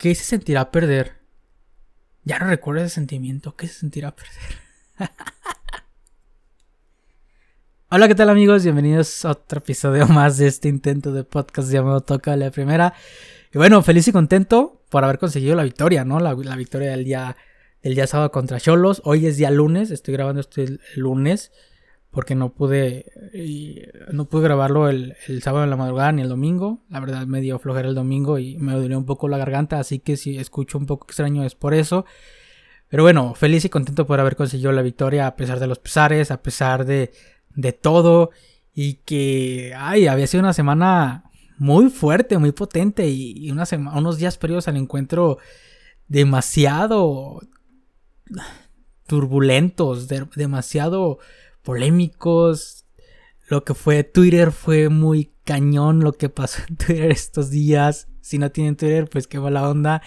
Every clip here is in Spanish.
¿Qué se sentirá perder? Ya no recuerdo ese sentimiento. ¿Qué se sentirá perder? Hola, ¿qué tal amigos? Bienvenidos a otro episodio más de este intento de podcast llamado Toca la Primera. Y bueno, feliz y contento por haber conseguido la victoria, ¿no? La, victoria del día, del día sábado contra Cholos. Hoy es día lunes, estoy grabando este el lunes porque no pude no pude grabarlo el, sábado en la madrugada ni el domingo. La verdad me dio flojera el domingo y me dolió un poco la garganta, así que si escucho un poco extraño es por eso. Pero bueno, feliz y contento por haber conseguido la victoria a pesar de los pesares, a pesar de, de todo y que ay, había sido una semana muy fuerte, muy potente y, una unos días previos al encuentro demasiado turbulentos, demasiado polémicos. Lo que fue Twitter fue muy cañón lo que pasó en Twitter estos días. Si no tienen Twitter, pues qué mala onda.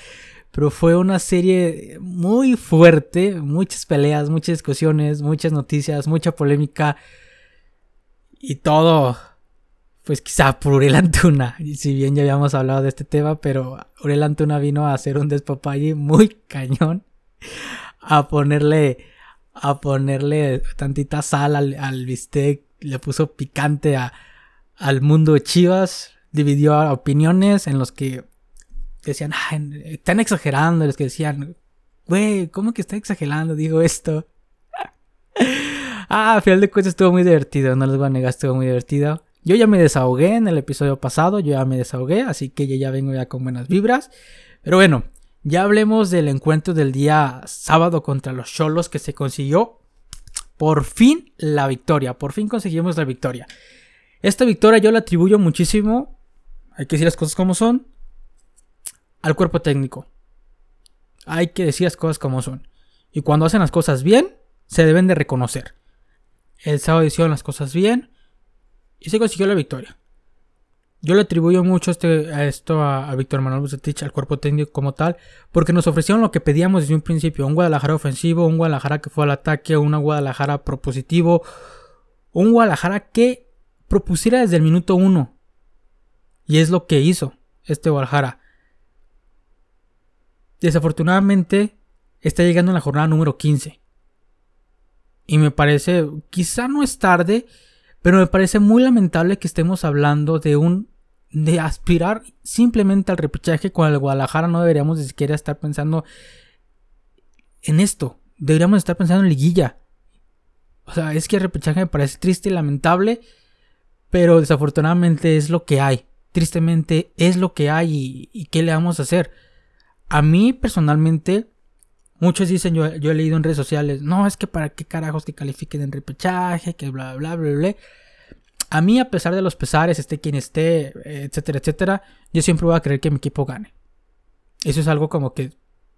Pero fue una serie muy fuerte, muchas peleas, muchas discusiones, muchas noticias, mucha polémica. Y todo, pues quizá por Uriel Antuna. Y si bien ya habíamos hablado de este tema, pero Uriel Antuna vino a hacer un despapalle muy cañón. A ponerle a ponerle tantita sal al, bistec, le puso picante a, al mundo Chivas, dividió opiniones en los que decían, están exagerando, los que decían, güey, ¿cómo que está exagerando? Digo esto. ah, al final de cuentas estuvo muy divertido, no les voy a negar, estuvo muy divertido. Yo ya me desahogué en el episodio pasado, yo ya me desahogué, así que ya vengo ya con buenas vibras. Pero bueno, ya hablemos del encuentro del día sábado contra los Cholos que se consiguió por fin la victoria. Por fin conseguimos la victoria. Esta victoria yo la atribuyo muchísimo, hay que decir las cosas como son, al cuerpo técnico. Hay que decir las cosas como son. Y cuando hacen las cosas bien, se deben de reconocer. El sábado hicieron las cosas bien y se consiguió la victoria. Yo le atribuyo mucho este, a esto a, Víctor Manuel Bucetich, al cuerpo técnico como tal, porque nos ofrecieron lo que pedíamos desde un principio, un Guadalajara ofensivo, un Guadalajara que fue al ataque, un Guadalajara propositivo, un Guadalajara que propusiera desde el minuto uno. Y es lo que hizo este Guadalajara. Desafortunadamente está llegando en la jornada número 15. Y me parece, quizá no es tarde, pero me parece muy lamentable que estemos hablando de un de aspirar simplemente al repechaje con el Guadalajara no deberíamos ni siquiera estar pensando en esto. Deberíamos estar pensando en liguilla. O sea, es que el repechaje me parece triste y lamentable, pero desafortunadamente es lo que hay. Tristemente es lo que hay y, qué le vamos a hacer. A mí personalmente, muchos dicen, yo, yo, he leído en redes sociales, no, es que para qué carajos que califiquen en repechaje, que bla, bla, bla, bla. bla. A mí, a pesar de los pesares, esté quien esté, etcétera, etcétera, yo siempre voy a creer que mi equipo gane. Eso es algo como que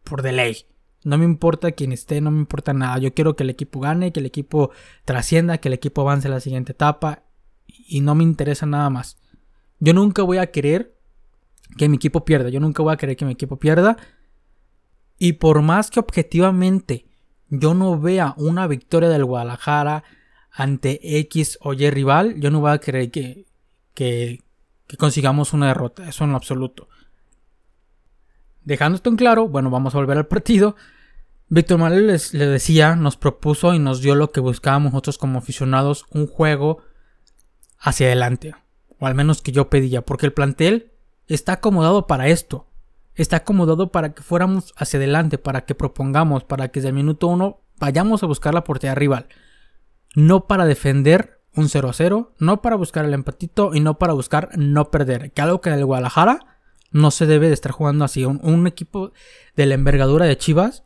por de ley. No me importa quién esté, no me importa nada. Yo quiero que el equipo gane, que el equipo trascienda, que el equipo avance a la siguiente etapa. Y no me interesa nada más. Yo nunca voy a querer que mi equipo pierda. Yo nunca voy a querer que mi equipo pierda. Y por más que objetivamente yo no vea una victoria del Guadalajara, ante X o Y rival, yo no voy a creer que, que, consigamos una derrota, eso en lo absoluto. Dejando esto en claro, bueno, vamos a volver al partido. Víctor Manuel les, decía, nos propuso y nos dio lo que buscábamos nosotros como aficionados, un juego hacia adelante. O al menos que yo pedía, porque el plantel está acomodado para esto. Está acomodado para que fuéramos hacia adelante, para que propongamos, para que desde el minuto uno vayamos a buscar la portería rival no para defender un 0 a 0, no para buscar el empatito y no para buscar no perder. Que algo que el Guadalajara no se debe de estar jugando así. Un, equipo de la envergadura de Chivas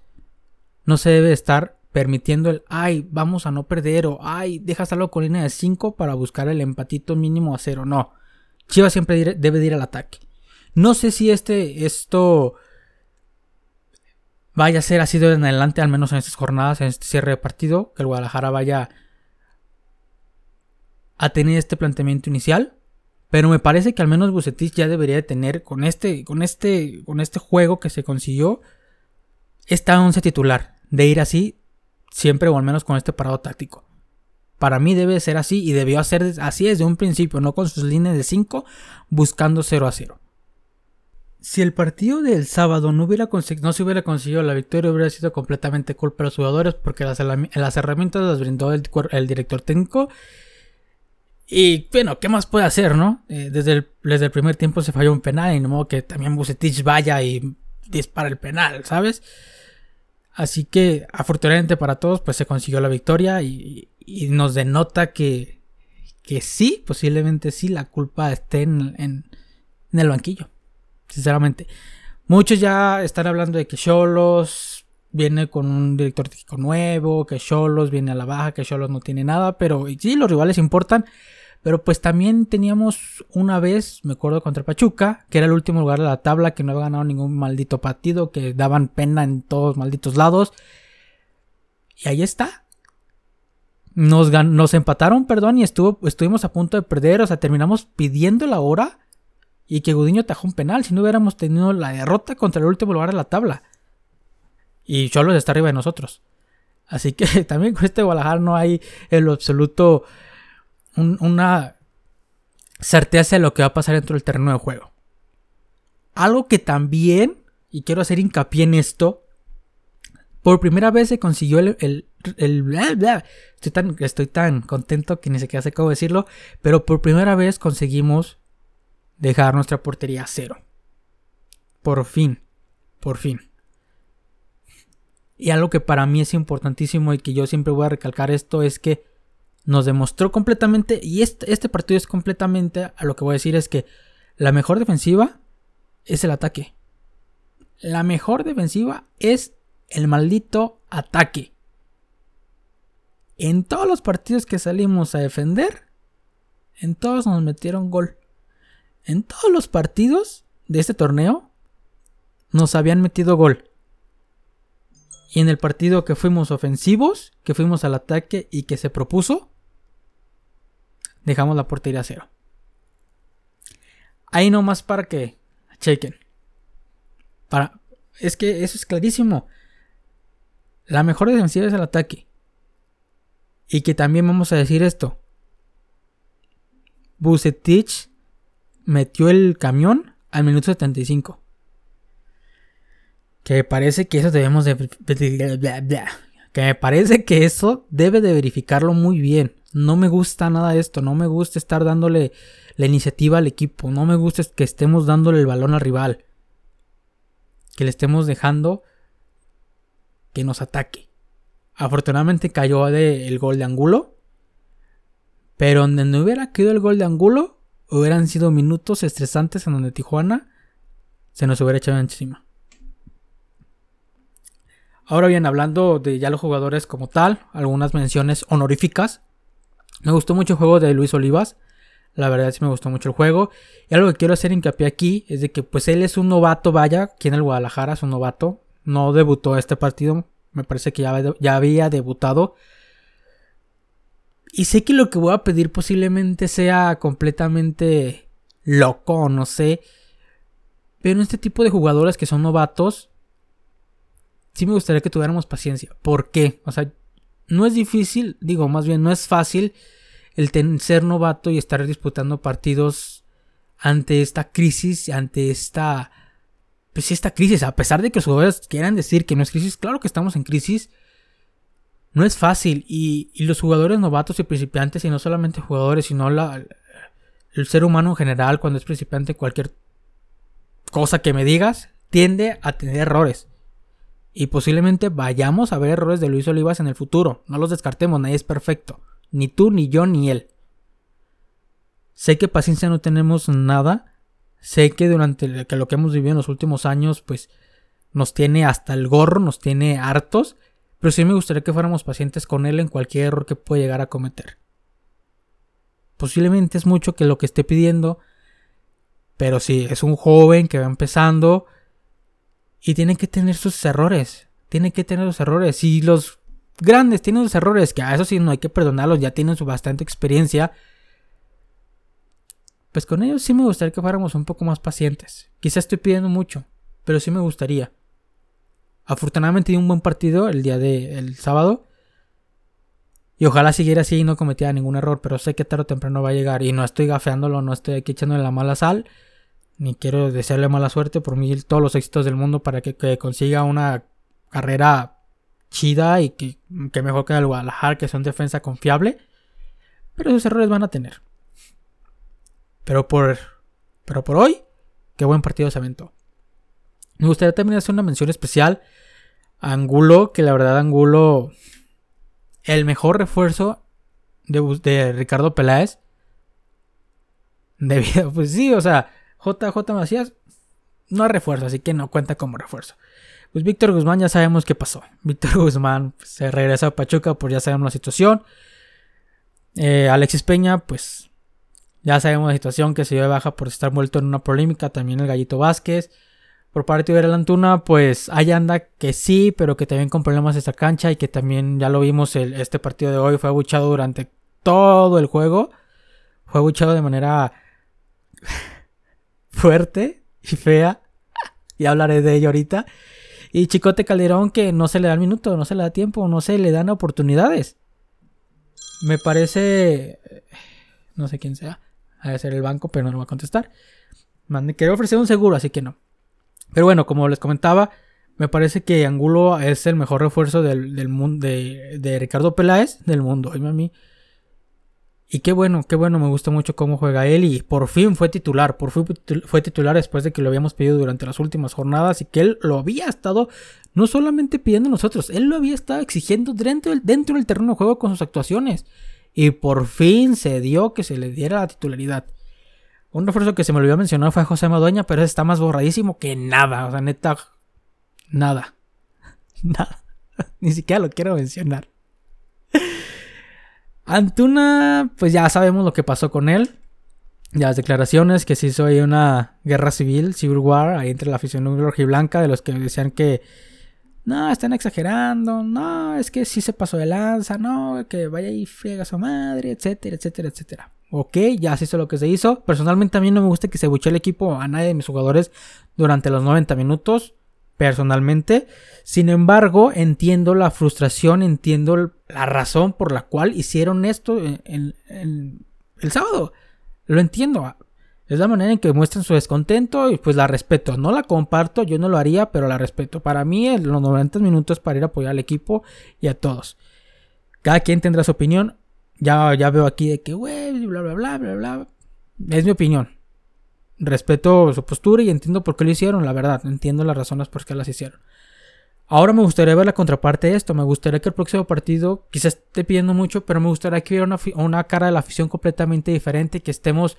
no se debe de estar permitiendo el ay, vamos a no perder o ay, dejas algo con línea de 5 para buscar el empatito mínimo a 0. No. Chivas siempre debe de ir al ataque. No sé si este, esto vaya a ser así de en adelante, al menos en estas jornadas, en este cierre de partido, que el Guadalajara vaya a tener este planteamiento inicial. Pero me parece que al menos Bucetich ya debería de tener con este, con este, con este juego que se consiguió esta once titular. De ir así siempre o al menos con este parado táctico. Para mí debe ser así y debió ser así desde un principio, no con sus líneas de 5 buscando 0 a 0. si el partido del sábado no, hubiera no se hubiera conseguido la victoria, hubiera sido completamente culpa de los jugadores porque las, herramientas las brindó el, director técnico. Y bueno, ¿qué más puede hacer, no? Eh, desde, el, desde el primer tiempo se falló un penal y no modo que también Bucetich vaya y dispara el penal, ¿sabes? Así que afortunadamente para todos pues se consiguió la victoria y, nos denota que, que sí, posiblemente sí, la culpa esté en, en el banquillo sinceramente. Muchos ya están hablando de que Cholos viene con un director técnico nuevo, que Cholos viene a la baja, que Cholos no tiene nada, pero sí, los rivales importan. Pero pues también teníamos una vez, me acuerdo, contra Pachuca, que era el último lugar de la tabla, que no había ganado ningún maldito partido, que daban pena en todos malditos lados. Y ahí está. Nos, nos empataron, perdón, y estuvo, estuvimos a punto de perder, o sea, terminamos pidiendo la hora y que Gudiño tajó un penal si no hubiéramos tenido la derrota contra el último lugar de la tabla. Y Cholos está arriba de nosotros. Así que también con este Guadalajara no hay en lo una certeza de lo que va a pasar dentro del terreno de juego. Algo que también, y quiero hacer hincapié en esto, por primera vez se consiguió el... el, estoy, tan, estoy tan contento que ni siquiera sé cómo decirlo, pero por primera vez conseguimos dejar nuestra portería a cero. Por fin, por fin. Y algo que para mí es importantísimo y que yo siempre voy a recalcar esto es que nos demostró completamente, y este, este partido es completamente, a lo que voy a decir es que la mejor defensiva es el ataque. La mejor defensiva es el maldito ataque. En todos los partidos que salimos a defender, en todos nos metieron gol. En todos los partidos de este torneo nos habían metido gol. Y en el partido que fuimos ofensivos, que fuimos al ataque y que se propuso, dejamos la portería a cero. Ahí nomás para que chequen. Para, es que eso es clarísimo. La mejor defensiva es el ataque. Y que también vamos a decir esto. Bucetich metió el camión al minuto 75. Que parece que eso debemos de... Que me parece que eso debe de verificarlo muy bien. No me gusta nada esto. No me gusta estar dándole la iniciativa al equipo. No me gusta que estemos dándole el balón al rival. Que le estemos dejando que nos ataque. Afortunadamente cayó el gol de ángulo. Pero donde no hubiera caído el gol de ángulo, hubieran sido minutos estresantes en donde Tijuana se nos hubiera echado encima. Ahora bien, hablando de ya los jugadores como tal, algunas menciones honoríficas. Me gustó mucho el juego de Luis Olivas. La verdad sí me gustó mucho el juego. Y algo que quiero hacer hincapié aquí es de que pues él es un novato, vaya, aquí en el Guadalajara es un novato. No debutó este partido. Me parece que ya, ya había debutado. Y sé que lo que voy a pedir posiblemente sea completamente loco, no sé. Pero este tipo de jugadores que son novatos, sí me gustaría que tuviéramos paciencia. ¿Por qué? O sea, no es difícil, digo, más bien no es fácil el ser novato y estar disputando partidos ante esta crisis, ante esta... Pues esta crisis, a pesar de que los jugadores quieran decir que no es crisis, claro que estamos en crisis, no es fácil y, los jugadores novatos y principiantes, y no solamente jugadores, sino la, el ser humano en general, cuando es principiante, cualquier cosa que me digas, tiende a tener errores. Y posiblemente vayamos a ver errores de Luis Olivas en el futuro. No los descartemos, nadie es perfecto. Ni tú, ni yo, ni él. Sé que paciencia no tenemos nada. Sé que durante lo que hemos vivido en los últimos años, pues nos tiene hasta el gorro, nos tiene hartos. Pero sí me gustaría que fuéramos pacientes con él en cualquier error que pueda llegar a cometer. Posiblemente es mucho que lo que esté pidiendo, pero sí, es un joven que va empezando y tiene que tener sus errores. Tiene que tener los errores. Y los grandes tienen sus errores, que a eso sí no hay que perdonarlos, ya tienen su bastante experiencia. Pues con ellos sí me gustaría que fuéramos un poco más pacientes. Quizá estoy pidiendo mucho, pero sí me gustaría. Afortunadamente dio un buen partido el día del sábado. Y ojalá siguiera así y no cometiera ningún error. Pero sé que tarde o temprano va a llegar. Y no estoy gafeándolo, no estoy aquí echándole la mala sal. ni quiero desearle mala suerte. Por mí, todos los éxitos del mundo para que, consiga una carrera chida y que, mejor que el Guadalajara, que una defensa confiable. Pero esos errores van a tener. Pero por, pero por hoy, qué buen partido se aventó. Me gustaría también hacer una mención especial a Angulo, que la verdad Angulo, el mejor refuerzo de, Ricardo Peláez. Debido, pues sí, o sea, JJ Macías no refuerzo, así que no cuenta como refuerzo. Pues Víctor Guzmán ya sabemos qué pasó. Víctor Guzmán pues, se regresa a Pachuca, pues ya sabemos la situación. Eh, Alexis Peña, pues ya sabemos la situación que se dio de baja por estar muerto en una polémica. También el Gallito Vázquez. Por parte de Antuna, pues ahí anda que sí, pero que también con problemas esta cancha y que también ya lo vimos el, este partido de hoy fue abuchado durante todo el juego. Fue abuchado de manera fuerte y fea. Y hablaré de ello ahorita. Y Chicote Calderón que no se le da el minuto, no se le da tiempo, no se le dan oportunidades. Me parece... No sé quién sea. A ser el banco, pero no lo va a contestar. Mande, quiero ofrecer un seguro, así que no. Pero bueno, como les comentaba, me parece que Angulo es el mejor refuerzo del, del mundo de, de, Ricardo Peláez del mundo. Oye, a mí y qué bueno, qué bueno, me gusta mucho cómo juega él y por fin fue titular, por fin fue titular después de que lo habíamos pedido durante las últimas jornadas y que él lo había estado no solamente pidiendo nosotros, él lo había estado exigiendo dentro del, dentro del terreno de juego con sus actuaciones y por fin se dio que se le diera la titularidad. Un refuerzo que se me olvidó mencionar fue José Madueña, pero está más borradísimo que nada, o sea, neta, nada, nada, ni siquiera lo quiero mencionar. Antuna, pues ya sabemos lo que pasó con él. Ya las declaraciones que se hizo ahí una guerra civil, civil war, ahí entre la afición blanca de los que decían que no, están exagerando, no, es que sí se pasó de lanza, no, que vaya y friega a su madre, etcétera, etcétera, etcétera. Ok, ya se hizo lo que se hizo. Personalmente a mí no me gusta que se buche el equipo a nadie de mis jugadores durante los 90 minutos personalmente. Sin embargo, entiendo la frustración, entiendo la razón por la cual hicieron esto el sábado. Lo entiendo. Es la manera en que muestran su descontento y pues la respeto. No la comparto, yo no lo haría, pero la respeto. Para mí, los 90 minutos para ir a apoyar al equipo y a todos. Cada quien tendrá su opinión. Ya, ya veo aquí de que, güey, bla, bla, bla, bla, bla. Es mi opinión respeto su postura y entiendo por qué lo hicieron, la verdad. Entiendo las razones por qué las hicieron. Ahora me gustaría ver la contraparte de esto. Me gustaría que el próximo partido, quizás esté pidiendo mucho, pero me gustaría que hubiera una, cara de la afición completamente diferente. Que estemos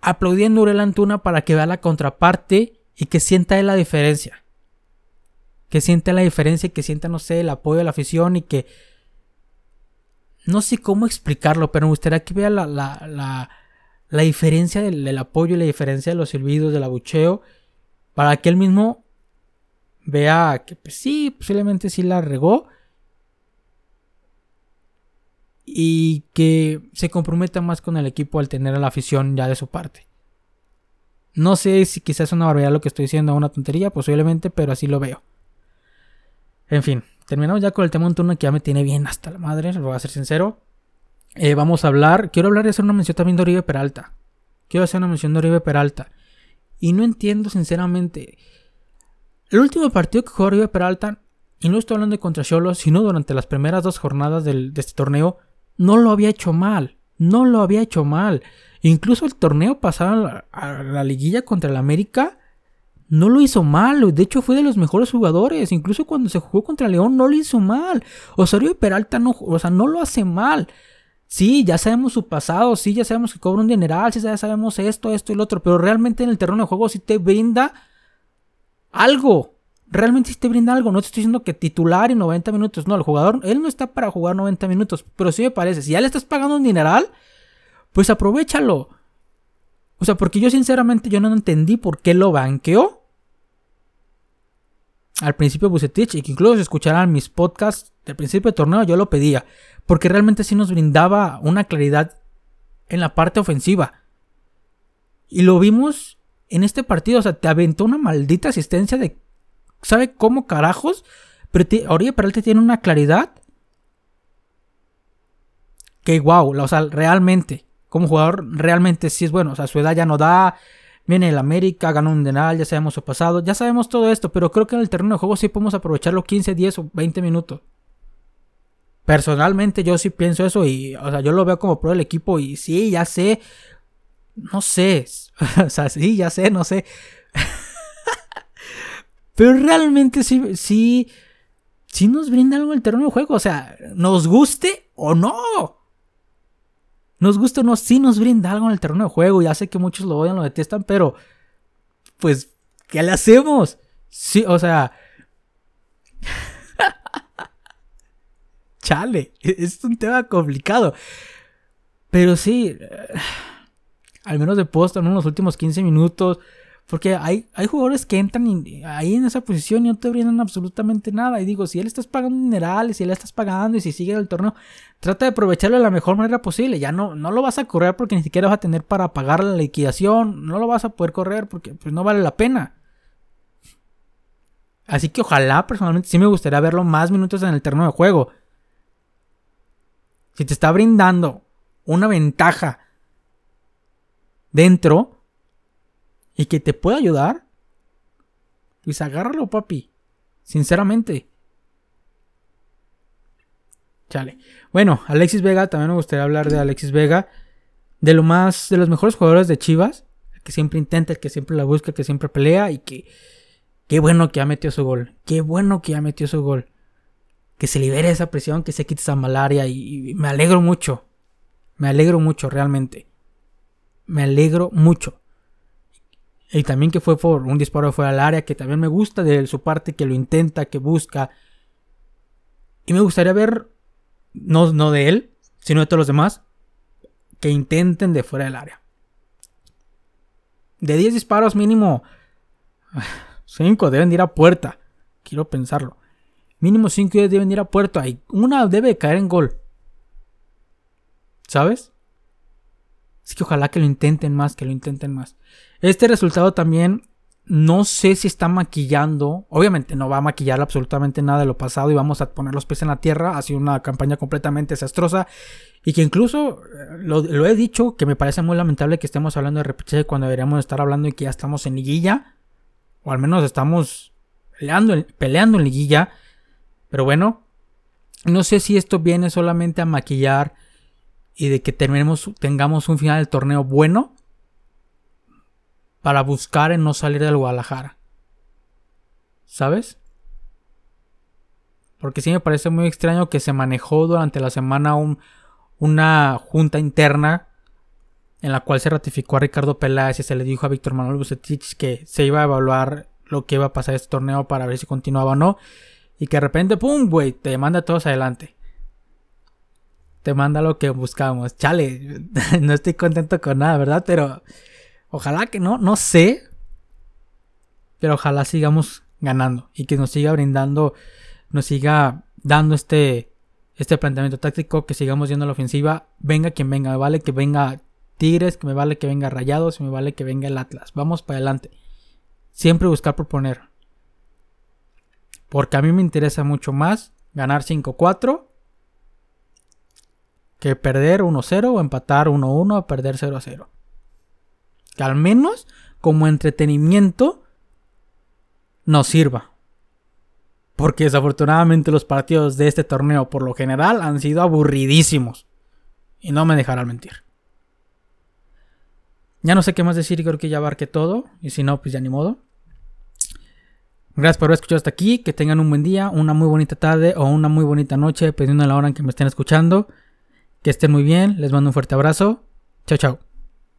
aplaudiendo a Uriel Antuna para que vea la contraparte y que sienta la diferencia. Que sienta la diferencia y que sienta, no sé, el apoyo de la afición y que. No sé cómo explicarlo, pero me gustaría que vea la la diferencia del, apoyo y la diferencia de los silbidos, del abucheo, para que él mismo vea que pues, sí, posiblemente sí la regó y que se comprometa más con el equipo al tener a la afición ya de su parte. No sé si quizás es una barbaridad lo que estoy diciendo, una tontería, posiblemente, pero así lo veo. En fin, terminamos ya con el tema de un turno que ya me tiene bien hasta la madre, lo voy a ser sincero. Eh, vamos a hablar, quiero hablar y hacer una mención también de Oribe Peralta. Quiero hacer una mención de Oribe Peralta. Y no entiendo sinceramente. El último partido que jugó Oribe Peralta, y no estoy hablando de contra Cholos, sino durante las primeras dos jornadas de este torneo, no lo había hecho mal. No lo había hecho mal. Incluso el torneo pasado a la, liguilla contra el América no lo hizo mal. De hecho, fue de los mejores jugadores. Incluso cuando se jugó contra León, no lo hizo mal. Oribe Peralta no, o sea, no lo hace mal. Sí, ya sabemos su pasado, sí, ya sabemos que cobra un dineral, sí, ya sabemos esto, esto y lo otro, pero realmente en el terreno de juego sí te brinda algo. Realmente sí te brinda algo. No te estoy diciendo que titular y 90 minutos. No, el jugador, él no está para jugar 90 minutos, pero sí me parece. Si ya le estás pagando un dineral, pues aprovechalo. O sea, porque yo sinceramente yo no entendí por qué lo banqueó. Al principio Bucetich, y que incluso si escucharan mis podcasts del principio del torneo, yo lo pedía porque realmente sí nos brindaba una claridad en la parte ofensiva. Y lo vimos en este partido, o sea, te aventó una maldita asistencia de... ¿Sabe cómo carajos? Pero Oribe Peralta tiene una claridad que wow, o sea, realmente, como jugador, realmente sí es bueno. O sea, su edad ya no da, Viene el América, ganó un denal, ya sabemos su pasado, ya sabemos todo esto, pero creo que en el terreno de juego sí podemos aprovechar los 15, 10 o 20 minutos. Personalmente yo sí pienso eso y, o sea, yo lo veo como pro del equipo y sí, ya sé, no sé, o sea, sí, ya sé, no sé. pero realmente sí, sí, sí nos brinda algo el terreno de juego, o sea, nos guste o no. Nos gusta o no, sí nos brinda algo en el terreno de juego. Ya sé que muchos lo odian, lo detestan, pero pues, ¿qué le hacemos? Sí, o sea... Chale, es un tema complicado. Pero sí, al menos de post en los últimos 15 minutos. Porque hay, hay jugadores que entran ahí en esa posición y no te brindan absolutamente nada. Y digo, si él estás pagando minerales, si él estás pagando y si sigue el torneo, trata de aprovecharlo de la mejor manera posible. Ya no, no lo vas a correr porque ni siquiera vas a tener para pagar la liquidación. No lo vas a poder correr porque pues, no vale la pena. Así que ojalá, personalmente, sí me gustaría verlo más minutos en el terreno de juego. Si te está brindando una ventaja dentro y que te pueda ayudar, pues agárralo, papi. Sinceramente. Chale. Bueno, Alexis Vega, también me gustaría hablar de Alexis Vega. De lo más, de los mejores jugadores de Chivas. El que siempre intenta, el que siempre la busca, el que siempre pelea y que... Qué bueno que ha metido su gol. Qué bueno que ha metido su gol. Que se libere esa presión, que se quite esa malaria y me alegro mucho. Me alegro mucho, realmente. Me alegro mucho. Y también que fue por un disparo fuera del área, que también me gusta de su parte, que lo intenta, que busca. Y me gustaría ver, no, no de él, sino de todos los demás, que intenten de fuera del área. De 10 disparos mínimo, 5 deben ir a puerta. Quiero pensarlo. Mínimo 5 deben ir a puerta. Y una debe caer en gol. ¿Sabes? Así que ojalá que lo intenten más, que lo intenten más. Este resultado también no sé si está maquillando. Obviamente no va a maquillar absolutamente nada de lo pasado y vamos a poner los pies en la tierra. Ha sido una campaña completamente desastrosa. Y que incluso eh, lo, he dicho que me parece muy lamentable que estemos hablando de repechaje cuando deberíamos estar hablando de que ya estamos en liguilla. O al menos estamos peleando, peleando en liguilla. Pero bueno, no sé si esto viene solamente a maquillar y de que terminemos, tengamos un final del torneo bueno para buscar en no salir del Guadalajara. ¿Sabes? Porque sí me parece muy extraño que se manejó durante la semana una junta interna en la cual se ratificó a Ricardo Peláez y se le dijo a Víctor Manuel Bucetich que se iba a evaluar lo que iba a pasar este torneo para ver si continuaba o no. Y que de repente, ¡pum! güey, te manda todos adelante te manda lo que buscamos. Chale, no estoy contento con nada, ¿verdad? Pero ojalá que no, no sé. Pero ojalá sigamos ganando y que nos siga brindando, nos siga dando este, este planteamiento táctico, que sigamos yendo a la ofensiva. Venga quien venga, me vale que venga Tigres, que me vale que venga Rayados, me vale que venga el Atlas. Vamos para adelante. Siempre buscar proponer. Porque a mí me interesa mucho más ganar 5-4 que perder 1-0 o empatar 1-1 o perder 0-0. Que al menos como entretenimiento nos sirva. Porque desafortunadamente los partidos de este torneo por lo general han sido aburridísimos. Y no me dejarán mentir. Ya no sé qué más decir, creo que ya abarqué todo. Y si no, pues ya ni modo. Gracias por haber escuchado hasta aquí. Que tengan un buen día, una muy bonita tarde o una muy bonita noche, dependiendo de la hora en que me estén escuchando. Que estén muy bien, les mando un fuerte abrazo. Chao, chao.